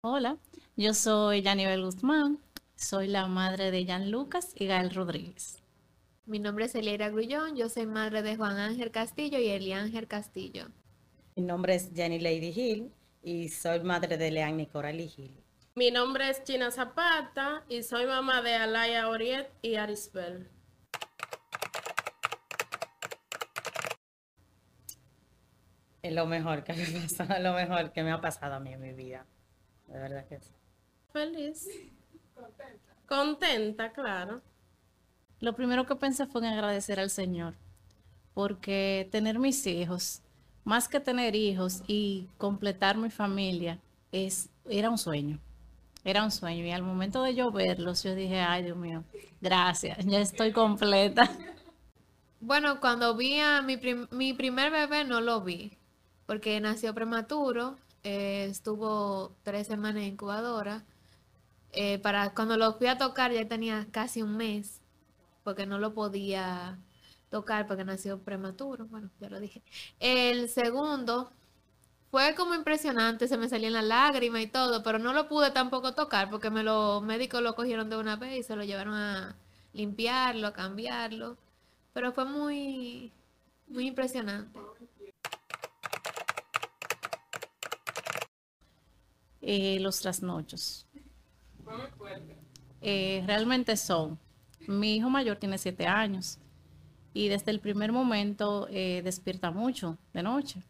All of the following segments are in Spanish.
Hola, yo soy Yanibel Guzmán, soy la madre de Jan Lucas y Gael Rodríguez. Mi nombre es Eliera Grullón, yo soy madre de Juan Ángel Castillo y Eliángel Castillo. Mi nombre es Jenny Lady Hill y soy madre de Leanne Coralie Hill. Mi nombre es China Zapata y soy mamá de Alaya Oriet y Arisbel. Es lo mejor que me pasa, lo mejor que me ha pasado a mí en mi vida. De verdad que sí. Feliz. Contenta. Contenta, claro. Lo primero que pensé fue en agradecer al Señor, porque tener mis hijos, más que tener hijos y completar mi familia, es, era un sueño. Era un sueño. Y al momento de yo verlos, yo dije, ay Dios mío, gracias, ya estoy completa. Bueno, cuando vi a mi, mi primer bebé no lo vi, porque nació prematuro, eh, estuvo tres semanas en incubadora. Eh, para cuando lo fui a tocar ya tenía casi un mes, porque no lo podía tocar porque nació prematuro. Bueno, ya lo dije. El segundo fue como impresionante, se me salían las lágrimas y todo, pero no lo pude tampoco tocar porque me los médicos lo cogieron de una vez y se lo llevaron a limpiarlo, a cambiarlo. Pero fue muy, muy impresionante. Eh, los trasnochos. Eh, realmente son. Mi hijo mayor tiene siete años y desde el primer momento eh, despierta mucho de noche.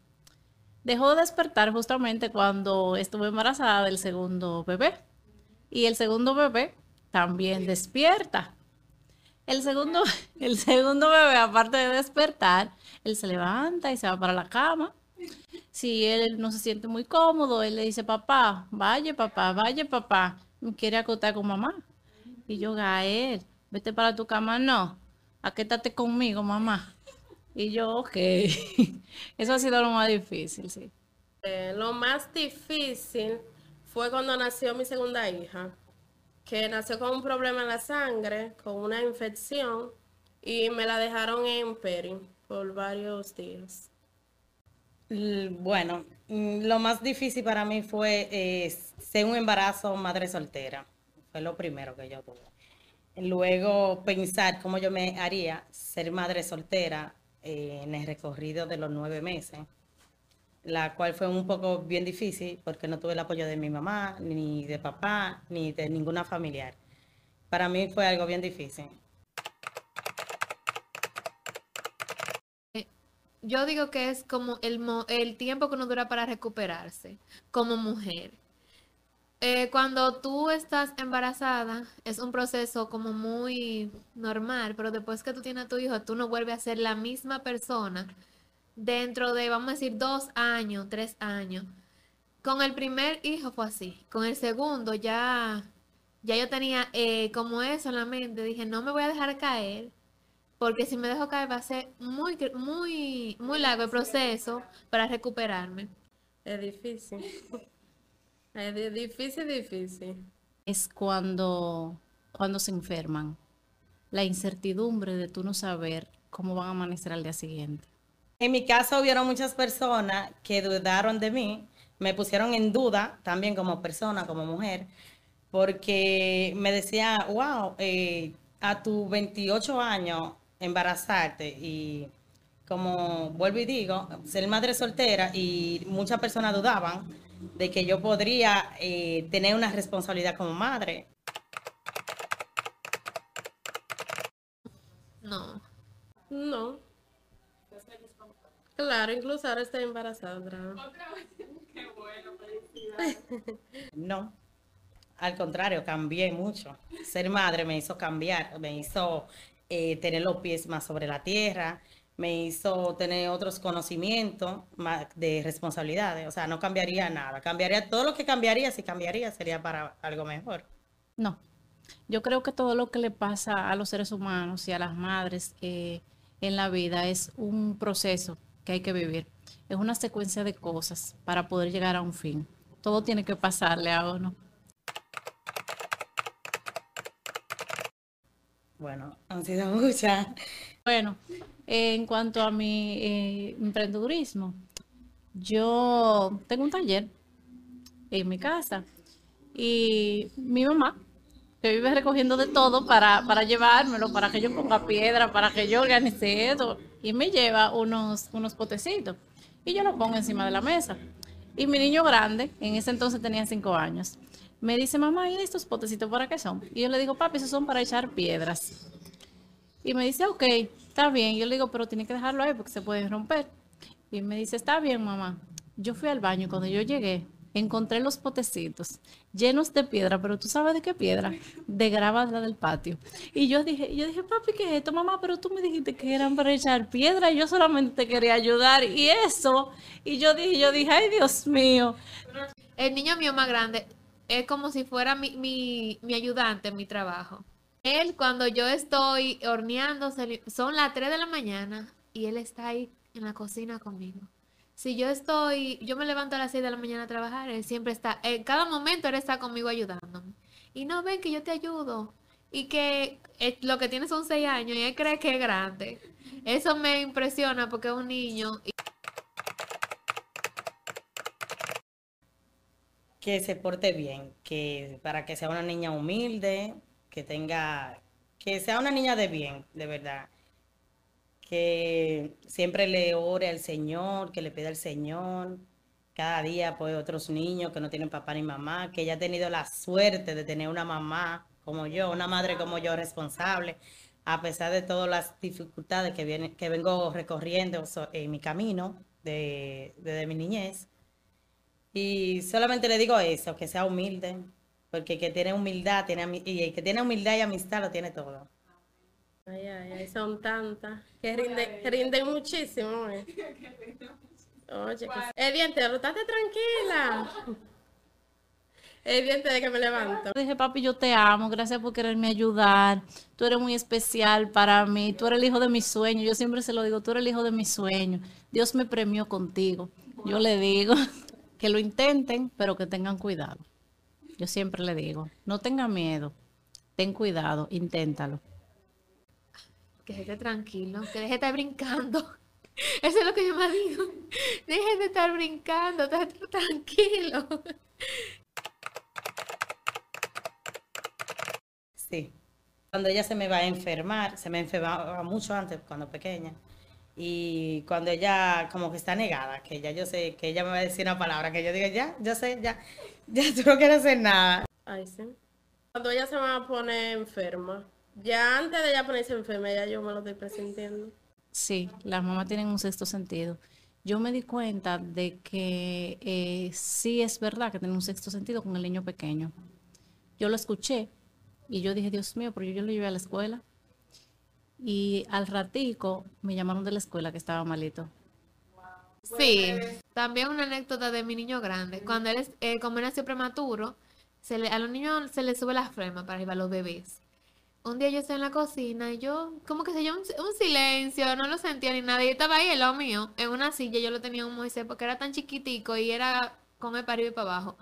Dejó de despertar justamente cuando estuve embarazada del segundo bebé. Y el segundo bebé también despierta. El segundo, el segundo bebé, aparte de despertar, él se levanta y se va para la cama si él no se siente muy cómodo, él le dice, papá, vaya papá, vaya papá, me quiere acotar con mamá. Y yo, Gael, vete para tu cama, no, aquétate conmigo, mamá. Y yo, ok. Eso ha sido lo más difícil, sí. Eh, lo más difícil fue cuando nació mi segunda hija, que nació con un problema en la sangre, con una infección, y me la dejaron en Peri por varios días. Bueno, mm, lo más difícil para mí fue eh, ser un embarazo madre soltera. Fue lo primero que yo tuve. Luego pensar cómo yo me haría ser madre soltera eh, en el recorrido de los nueve meses, la cual fue un poco bien difícil porque no tuve el apoyo de mi mamá, ni de papá, ni de ninguna familiar. Para mí fue algo bien difícil. yo digo que es como el, el tiempo que uno dura para recuperarse como mujer. Eh, cuando tú estás embarazada, es un proceso como muy normal, pero después que tú tienes a tu hijo, tú no vuelves a ser la misma persona dentro de, vamos a decir, dos años, tres años. Con el primer hijo fue así. Con el segundo ya, ya yo tenía eh, como eso en la mente. Dije, no me voy a dejar caer porque si me dejo caer va a ser muy, muy, muy largo el proceso para recuperarme. Es difícil. Es difícil, difícil. Es cuando, cuando se enferman. La incertidumbre de tú no saber cómo van a amanecer al día siguiente. En mi caso hubieron muchas personas que dudaron de mí, me pusieron en duda también como persona, como mujer, porque me decía, wow, eh, a tus 28 años embarazarte y como vuelvo y digo, ser madre soltera y muchas personas dudaban de que yo podría eh, tener una responsabilidad como madre. No. No. Claro, incluso ahora estoy embarazada. No. Al contrario, cambié mucho. Ser madre me hizo cambiar, me hizo eh, tener los pies más sobre la tierra, me hizo tener otros conocimientos de responsabilidades. O sea, no cambiaría nada. Cambiaría todo lo que cambiaría, si cambiaría, sería para algo mejor. No. Yo creo que todo lo que le pasa a los seres humanos y a las madres eh, en la vida es un proceso que hay que vivir. Es una secuencia de cosas para poder llegar a un fin. Todo tiene que pasarle a uno. Bueno, han sido muchas. Bueno, en cuanto a mi eh, emprendedurismo, yo tengo un taller en mi casa y mi mamá, que vive recogiendo de todo para, para llevármelo, para que yo ponga piedra, para que yo organice esto, y me lleva unos, unos potecitos y yo los pongo encima de la mesa. Y mi niño grande, en ese entonces tenía cinco años, me dice, mamá, ¿y estos potecitos para qué son? Y yo le digo, papi, esos son para echar piedras. Y me dice, ok, está bien. Yo le digo, pero tiene que dejarlo ahí porque se puede romper. Y me dice, está bien, mamá. Yo fui al baño y cuando yo llegué, encontré los potecitos llenos de piedra, pero tú sabes de qué piedra, de grava del patio. Y yo dije, yo dije, papi, ¿qué es esto, mamá? Pero tú me dijiste que eran para echar piedra y yo solamente te quería ayudar y eso. Y yo dije, yo dije, ay, Dios mío. El niño mío más grande es como si fuera mi, mi, mi ayudante en mi trabajo. Él, cuando yo estoy horneando, son las 3 de la mañana y él está ahí en la cocina conmigo. Si yo estoy, yo me levanto a las 6 de la mañana a trabajar, él siempre está, en cada momento él está conmigo ayudándome. Y no ven que yo te ayudo y que eh, lo que tiene son 6 años y él cree que es grande. Eso me impresiona porque es un niño. Que se porte bien, que para que sea una niña humilde, que tenga, que sea una niña de bien, de verdad. Que siempre le ore al Señor, que le pida al Señor. Cada día, pues, otros niños que no tienen papá ni mamá, que ella ha tenido la suerte de tener una mamá como yo, una madre como yo responsable, a pesar de todas las dificultades que, viene, que vengo recorriendo en mi camino de, desde mi niñez. Y solamente le digo eso, que sea humilde, porque el que tiene humildad, tiene, y el que tiene humildad y amistad lo tiene todo. Ay, ay, ay, son tantas que rinden, rinden muchísimo. Eh. Oye, el diente, estate tranquila. El diente de que me levanto. Dije, papi, yo te amo, gracias por quererme ayudar. Tú eres muy especial para mí. Tú eres el hijo de mis sueños. Yo siempre se lo digo, tú eres el hijo de mis sueños. Dios me premió contigo. Yo le digo que lo intenten, pero que tengan cuidado. Yo siempre le digo, no tenga miedo, ten cuidado, inténtalo. Que esté tranquilo, que deje de estar brincando. Eso es lo que yo me digo. Deje de estar brincando, estar tranquilo. Sí. Cuando ella se me va a enfermar, se me enfermaba mucho antes, cuando pequeña. Y cuando ella como que está negada, que ya yo sé, que ella me va a decir una palabra, que yo diga, ya, yo sé, ya, ya tú no quieres hacer nada. Ay, sí. Cuando ella se va a poner enferma, ya antes de ella ponerse enferma, ya yo me lo estoy presintiendo. Sí, las mamás tienen un sexto sentido. Yo me di cuenta de que eh, sí es verdad que tiene un sexto sentido con el niño pequeño. Yo lo escuché y yo dije, Dios mío, pero yo, yo lo llevé a la escuela. Y al ratico me llamaron de la escuela que estaba malito. Sí, también una anécdota de mi niño grande. Cuando él, es, eh, como él nació prematuro, a los niños se les sube la flema para arriba a los bebés. Un día yo estaba en la cocina y yo, como que se yo, un, silencio, no lo sentía ni nada. Y estaba ahí el lado mío, en una silla, yo lo tenía un Moisés porque era tan chiquitico y era comer para arriba y para abajo.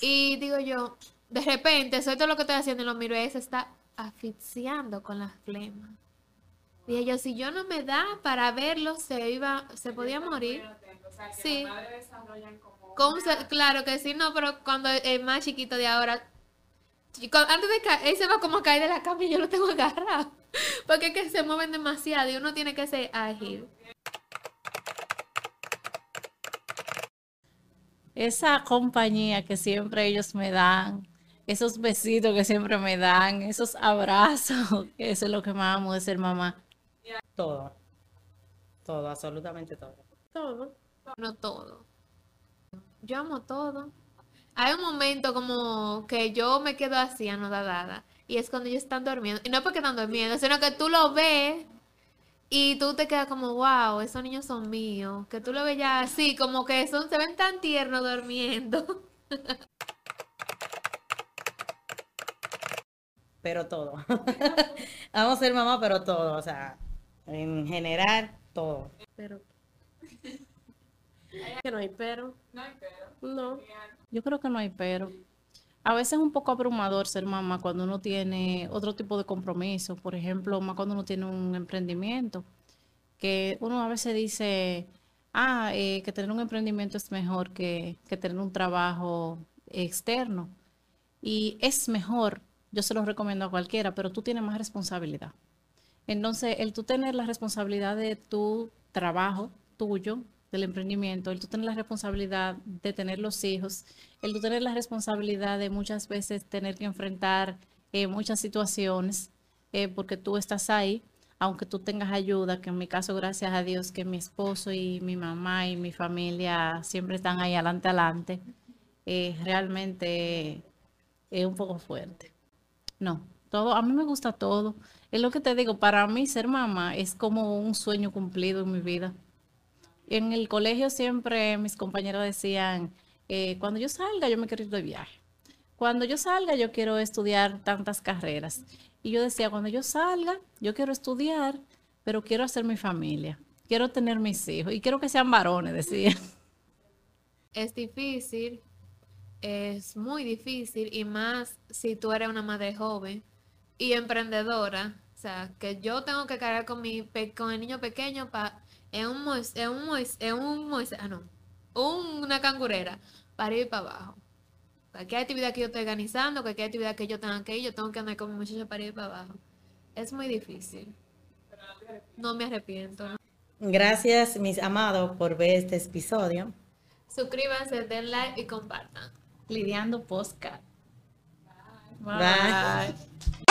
Y digo yo, de repente, soy todo lo que estoy haciendo y lo miro y se está asfixiando con la flema. Dije yo, si yo no me da para verlo, se iba, se podía morir. sí. claro que sí, no, pero cuando es más chiquito de ahora, antes de caer, él se va como a caer de la cama y yo lo tengo agarrado. Porque es que se mueven demasiado y uno tiene que ser ágil. Esa compañía que siempre ellos me dan, esos besitos que siempre me dan, esos abrazos, eso es lo que más amo de ser mamá. Todo. Todo, absolutamente todo. Todo. No todo. Yo amo todo. Hay un momento como que yo me quedo así anodada. Y es cuando ellos están durmiendo. Y no porque están durmiendo, sino que tú lo ves y tú te quedas como, wow, esos niños son míos. Que tú lo ves ya así, como que son, se ven tan tiernos durmiendo. Pero todo. Vamos a ser mamá, pero todo. O sea, En general, todo. Pero. que no hay pero. No hay pero. No. Yo creo que no hay pero. A veces es un poco abrumador ser mamá cuando uno tiene otro tipo de compromiso. Por ejemplo, más cuando uno tiene un emprendimiento. Que uno a veces dice, ah, eh, que tener un emprendimiento es mejor que, que tener un trabajo externo. Y es mejor, yo se lo recomiendo a cualquiera, pero tú tienes más responsabilidad. Entonces, el tú tener la responsabilidad de tu trabajo tuyo, del emprendimiento, el tú tener la responsabilidad de tener los hijos, el tú tener la responsabilidad de muchas veces tener que enfrentar eh, muchas situaciones, eh, porque tú estás ahí, aunque tú tengas ayuda, que en mi caso, gracias a Dios, que mi esposo y mi mamá y mi familia siempre están ahí adelante, adelante, eh, realmente es un poco fuerte. No, todo, a mí me gusta todo. Es lo que te digo, para mí ser mamá es como un sueño cumplido en mi vida. En el colegio siempre mis compañeros decían, eh, cuando yo salga yo me quiero ir de viaje. Cuando yo salga yo quiero estudiar tantas carreras. Y yo decía, cuando yo salga yo quiero estudiar, pero quiero hacer mi familia. Quiero tener mis hijos y quiero que sean varones, decía. Es difícil, es muy difícil y más si tú eres una madre joven y emprendedora. O sea, que yo tengo que cargar con mi pe- con el niño pequeño para en un mois- en un mois- en un mois- ah, no, una cangurera para ir para abajo. Cualquier actividad que yo esté organizando, cualquier actividad que yo tenga que ir, yo tengo que andar con mi muchacho para ir para abajo. Es muy difícil. No me arrepiento. ¿no? Gracias, mis amados, por ver este episodio. Suscríbanse, den like y compartan. Lidiando podcast. Bye. ¿Te lo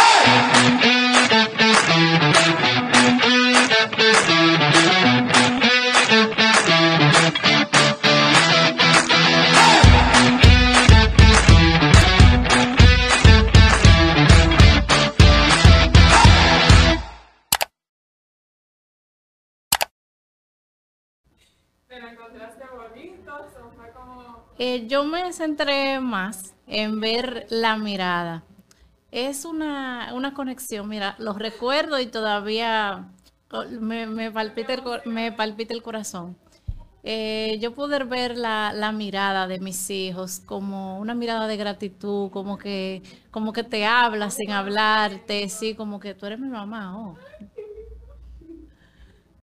Eh, yo me centré más en ver la mirada. Es una, una conexión, mira, los recuerdo y todavía oh, me, me palpita, el, me palpita el corazón. Eh, yo poder ver la, la mirada de mis hijos como una mirada de gratitud, como que, como que te habla sin hablarte, sí, como que tú eres mi mamá, oh,